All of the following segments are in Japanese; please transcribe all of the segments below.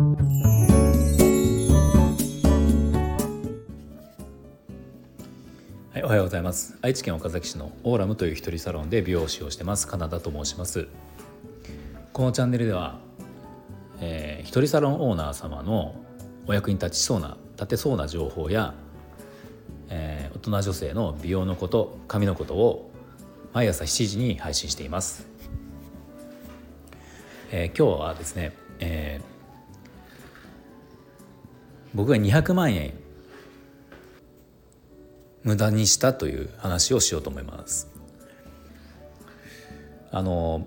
はい、おはようございます。愛知県岡崎市のオーラムという一人サロンで美容師をしてますカナダと申します。このチャンネルでは、えー、一人サロンオーナー様のお役に立ちそうな立てそうな情報や、えー、大人女性の美容のこと髪のことを毎朝7時に配信しています、えー、今日はですね、えー、僕が200万円。無駄にしたという話をしようと思います。あの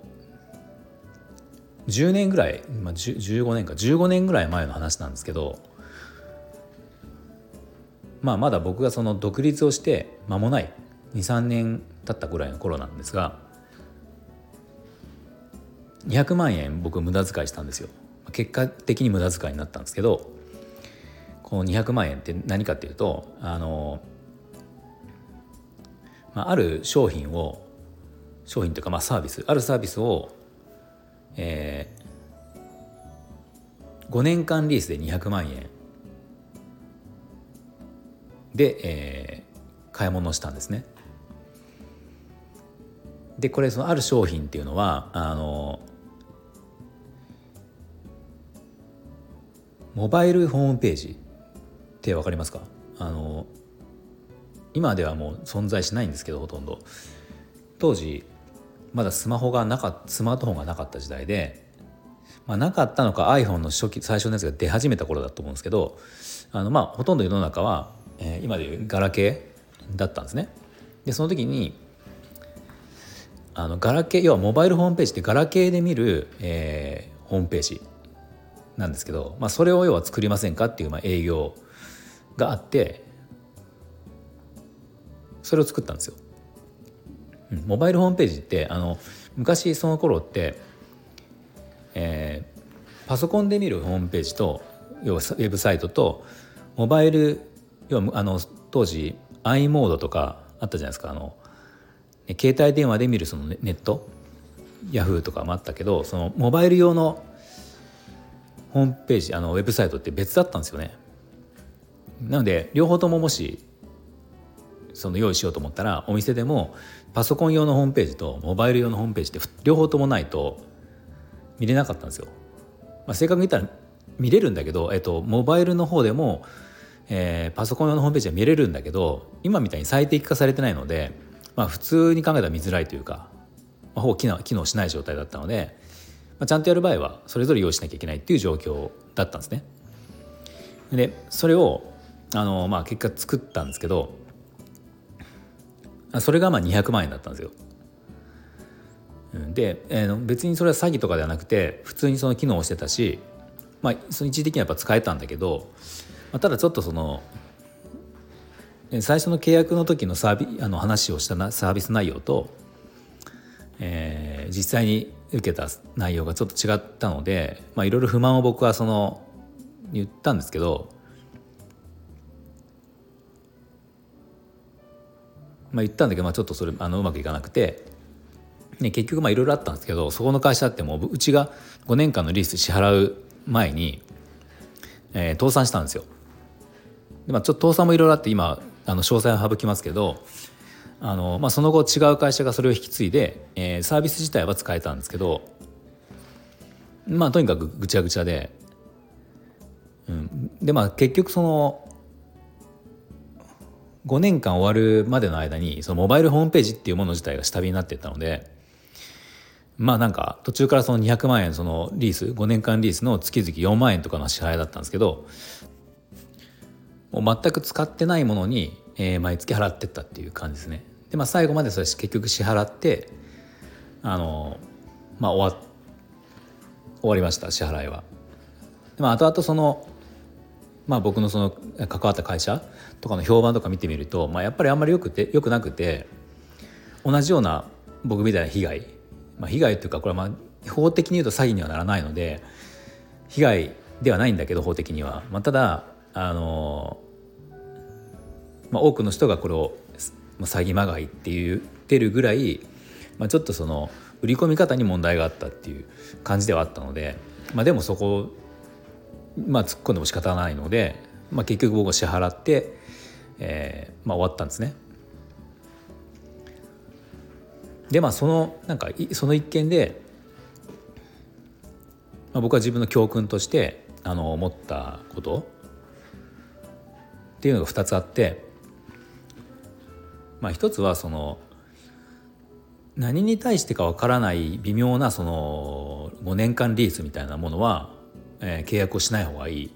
10年ぐらい、まあ、15年か。15年ぐらい前の話なんですけど、まあ、まだ僕がその独立をして間もない23年経ったぐらいの頃なんですが200万円僕無駄遣いしたんですよ。結果的に無駄遣いになったんですけどこの200万円って何かっていうとあのまあ、ある商品を商品というかまあサービスあるサービスを、えー、5年間リースで200万円で、えー、買い物をしたんですね。でこれそのある商品っていうのはあのモバイルホームページって分かりますか？あの今ではもう存在しないんですけどほとんど当時まだスマホがなかスマートフォンがなかった時代で、まあ、なかったのか iPhone の初期最初のやつが出始めた頃だと思うんですけどあのまあほとんど世の中は、えー、今でいうガラケーだったんですね。でその時にあのガラケー要はモバイルホームページってガラケーで見る、えー、ホームページなんですけど、まあ、それを要は作りませんかっていう、まあ、営業があってそれを作ったんですよ。モバイルホームページってあの昔その頃って、えー、パソコンで見るホームページと要はウェブサイトとモバイル要はあの当時 i モードとかあったじゃないですかあの携帯電話で見るそのネットヤフーとかもあったけどそのモバイル用のホームページあのウェブサイトって別だったんですよね。なので両方とももしその用意しようと思ったらお店でもパソコン用のホームページとモバイル用のホームページって両方ともないと見れなかったんですよ。まあ、正確に言ったら見れるんだけど、えっと、モバイルの方でも、えー、パソコン用のホームページは見れるんだけど今みたいに最適化されてないので、まあ、普通に考えたら見づらいというか、まあ、ほぼ機能機能しない状態だったので、まあ、ちゃんとやる場合はそれぞれ用意しなきゃいけないっていう状況だったんですね。でそれをあの、まあ、結果作ったんですけどそれがまあ200万円だったんですよ。で、えー、別にそれは詐欺とかではなくて普通にその機能をしてたし、まあ、その一時的にはやっぱ使えたんだけど、まあ、ただちょっとその最初の契約の時のサービあの話をしたなサービス内容と、えー、実際に受けた内容がちょっと違ったのでいろいろ不満を僕はその言ったんですけどまあ、言ったんだけど、まあ、ちょっとそれあのうまくいかなくて、ね、結局いろいろあったんですけどそこの会社ってもううちが5年間のリース支払う前に、えー、倒産したんですよ。でまあ、ちょっと倒産もいろいろあって今あの詳細は省きますけどあの、まあ、その後違う会社がそれを引き継いで、えー、サービス自体は使えたんですけどまあとにかくぐちゃぐちゃで、うん、でまあ結局その5年間終わるまでの間にそのモバイルホームページっていうもの自体が下火になっていったのでまあなんか途中からその200万円そのリース5年間リースの月々4万円とかの支払いだったんですけどもう全く使ってないものに、えー、毎月払ってったっていう感じですね。でまあ最後までそれ結局支払ってあのまあ終わ終わりました支払いは。でも後々そのまあ、僕のその関わった会社とかの評判とか見てみると、まあ、やっぱりあんまりよくてよくなくて同じような僕みたいな被害、まあ、被害っていうかこれはまあ法的に言うと詐欺にはならないので被害ではないんだけど法的には、まあ、ただあの、まあ、多くの人がこれを詐欺まがいって言ってるぐらい、まあ、ちょっとその売り込み方に問題があったっていう感じではあったので、まあ、でもそこまあ突っ込んでも仕方ないので、まあ、結局僕は支払って、えーまあ、終わったんですね。でまあそのなんかその一件で、まあ、僕は自分の教訓としてあの思ったことっていうのが2つあって、まあ、一つはその何に対してかわからない微妙なその5年間リースみたいなものは、えー、契約をしない方がいいっ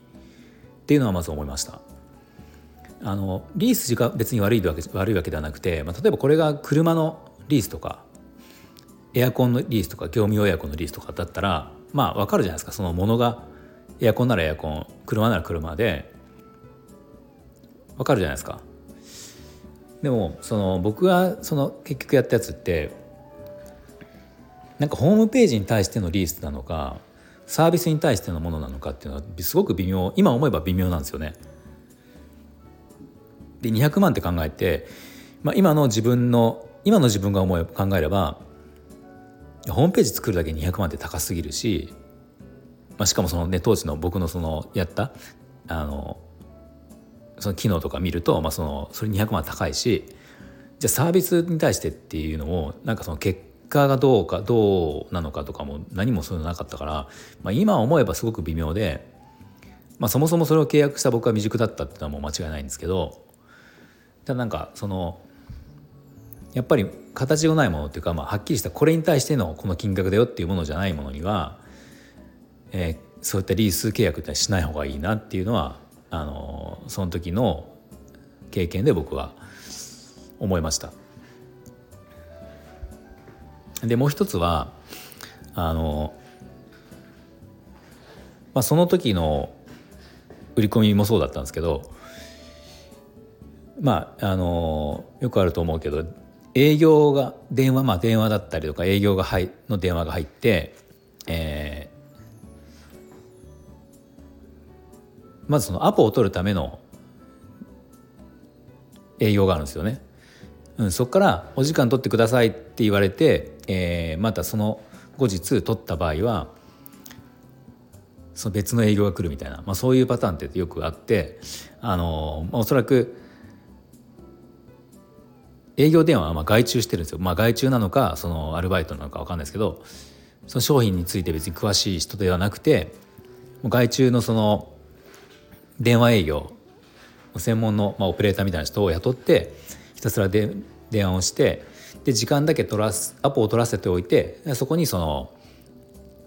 ていうのはまず思いました。あのリースが別に悪いわけ悪いわけではなくて、まあ、例えばこれが車のリースとかエアコンのリースとか業務用エアコンのリースとかだったらまあ分かるじゃないですかそのものがエアコンならエアコン車なら車で分かるじゃないですか。でもその僕がその結局やったやつってなんかホームページに対してのリースなのかサービスに対してのものなのかっていうのはすごく微妙今思えば微妙なんですよね。で200万って考えて、まあ、今の自分の今の自分が思い考えればホームページ作るだけ200万って高すぎるし、まあ、しかもそのね当時の僕のそのやったあのその機能とか見ると、まあ、そのそれ200万高いしじゃあサービスに対してっていうのをなんかその結果がどうかどうなのかとかも何もそういうのなかったから、まあ、今思えばすごく微妙で、まあ、そもそもそれを契約した僕は未熟だったっていうのはもう間違いないんですけどただなんかそのやっぱり形がないものっていうか、まあ、はっきりしたこれに対してのこの金額だよっていうものじゃないものには、えー、そういったリース契約ってしない方がいいなっていうのはあのその時の経験で僕は思いました。でもう一つはあの、まあ、その時の売り込みもそうだったんですけどまああのよくあると思うけど営業が電話まあ電話だったりとか営業が入の電話が入って、えー、まずそのアポを取るための営業があるんですよね。うん、そこからお時間取ってくださいって言われて、えー、またその後日取った場合はその別の営業が来るみたいな、まあ、そういうパターンってよくあってあの、まあ、おそらく営業電話はまあ外注してるんですよ、まあ、外注なのかそのアルバイトなのか分かんないですけどその商品について別に詳しい人ではなくて外注のその電話営業専門の、まあ、オペレーターみたいな人を雇ってひたすらで電話をしてで時間だけ取らすアポを取らせておいてそこにその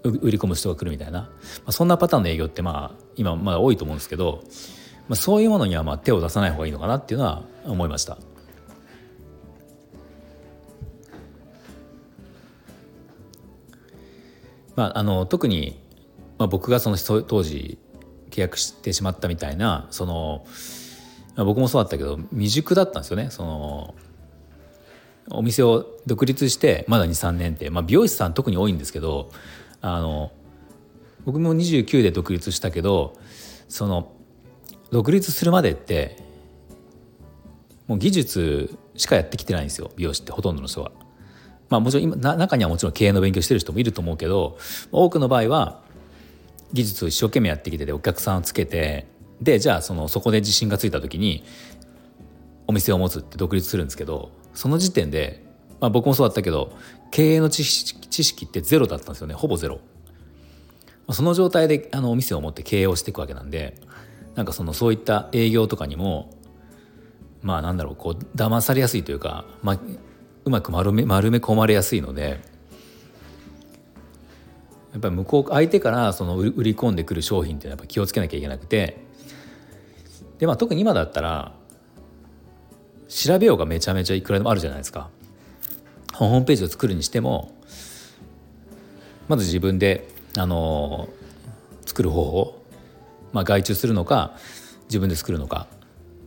売り込む人が来るみたいな、まあ、そんなパターンの営業ってまあ今まだ多いと思うんですけど、まあ、そういうものにはまあ手を出さない方がいいのかなっていうのは思いました。まあ、あの特に、まあ、僕がその当時契約してしまったみたいなその、僕もそうだったけど未熟だったんですよねそのお店を独立してまだ23年って、まあ、美容師さん特に多いんですけどあの僕も29で独立したけどその独立するまでってもう技術しかやってきてないんですよ美容師ってほとんどの人は。まあもちろん今中にはもちろん経営の勉強してる人もいると思うけど多くの場合は技術を一生懸命やってきててお客さんをつけてでじゃあそのそこで自信がついた時にお店を持つって独立するんですけどその時点で、まあ、僕もそうだったけど経営の知識知識ってゼロだったんですよねほぼゼロ。その状態であのお店を持って経営をしていくわけなんでなんかそのそういった営業とかにもまあなんだろうこう騙されやすいというか、まあ、うまく丸め丸め込まれやすいのでやっぱり向こう相手からその売り込んでくる商品ってやっぱ気をつけなきゃいけなくてでまあ特に今だったら調べようがめちゃめちゃいくらでもあるじゃないですか。ホームページを作るにしてもまず自分であの作る方法、まあ、外注するのか自分で作るのか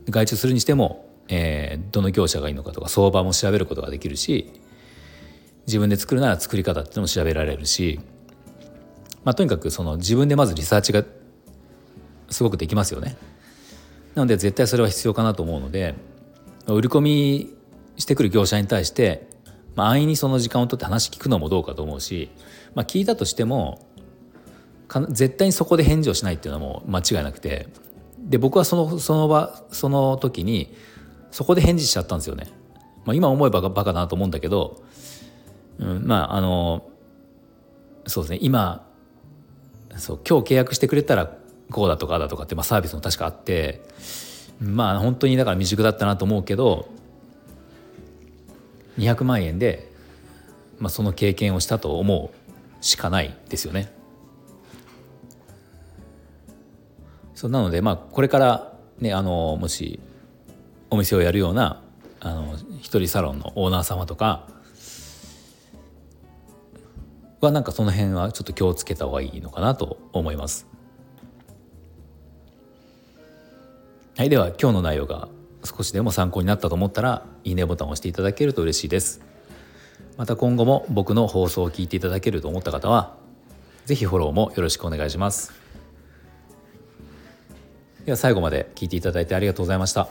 外注するにしてもえー、どの業者がいいのかとか相場も調べることができるし自分で作るなら作り方っていうのも調べられるし、まあ、とにかくその自分でまずリサーチがすごくできますよね。なので絶対それは必要かなと思うので売り込みしてくる業者に対して、まあ、安易にその時間を取って話聞くのもどうかと思うし、まあ、聞いたとしても絶対にそこで返事をしないっていうのはもう間違いなくてで僕はそのその場その時にそこで返事しちゃったんですよね。まあ、今思えばバカだなと思うんだけど、うん、まああのそうですね今そう今日契約してくれたらこうだとかだとかって、まあ、サービスも確かあってまあ本当にだから未熟だったなと思うけど200万円で、まあ、その経験をしたと思うしかないですよね。そうなのでまあこれからねあのもしお店をやるようなあの一人サロンのオーナー様とかはなんかその辺はちょっと気をつけた方がいいのかなと思います。はい、では今日の内容が少しでも参考になったと思ったらいいねボタンを押していただけると嬉しいです。また今後も僕の放送を聞いていただけると思った方は是非フォローもよろしくお願いします。では最後まで聞いていただいてありがとうございました。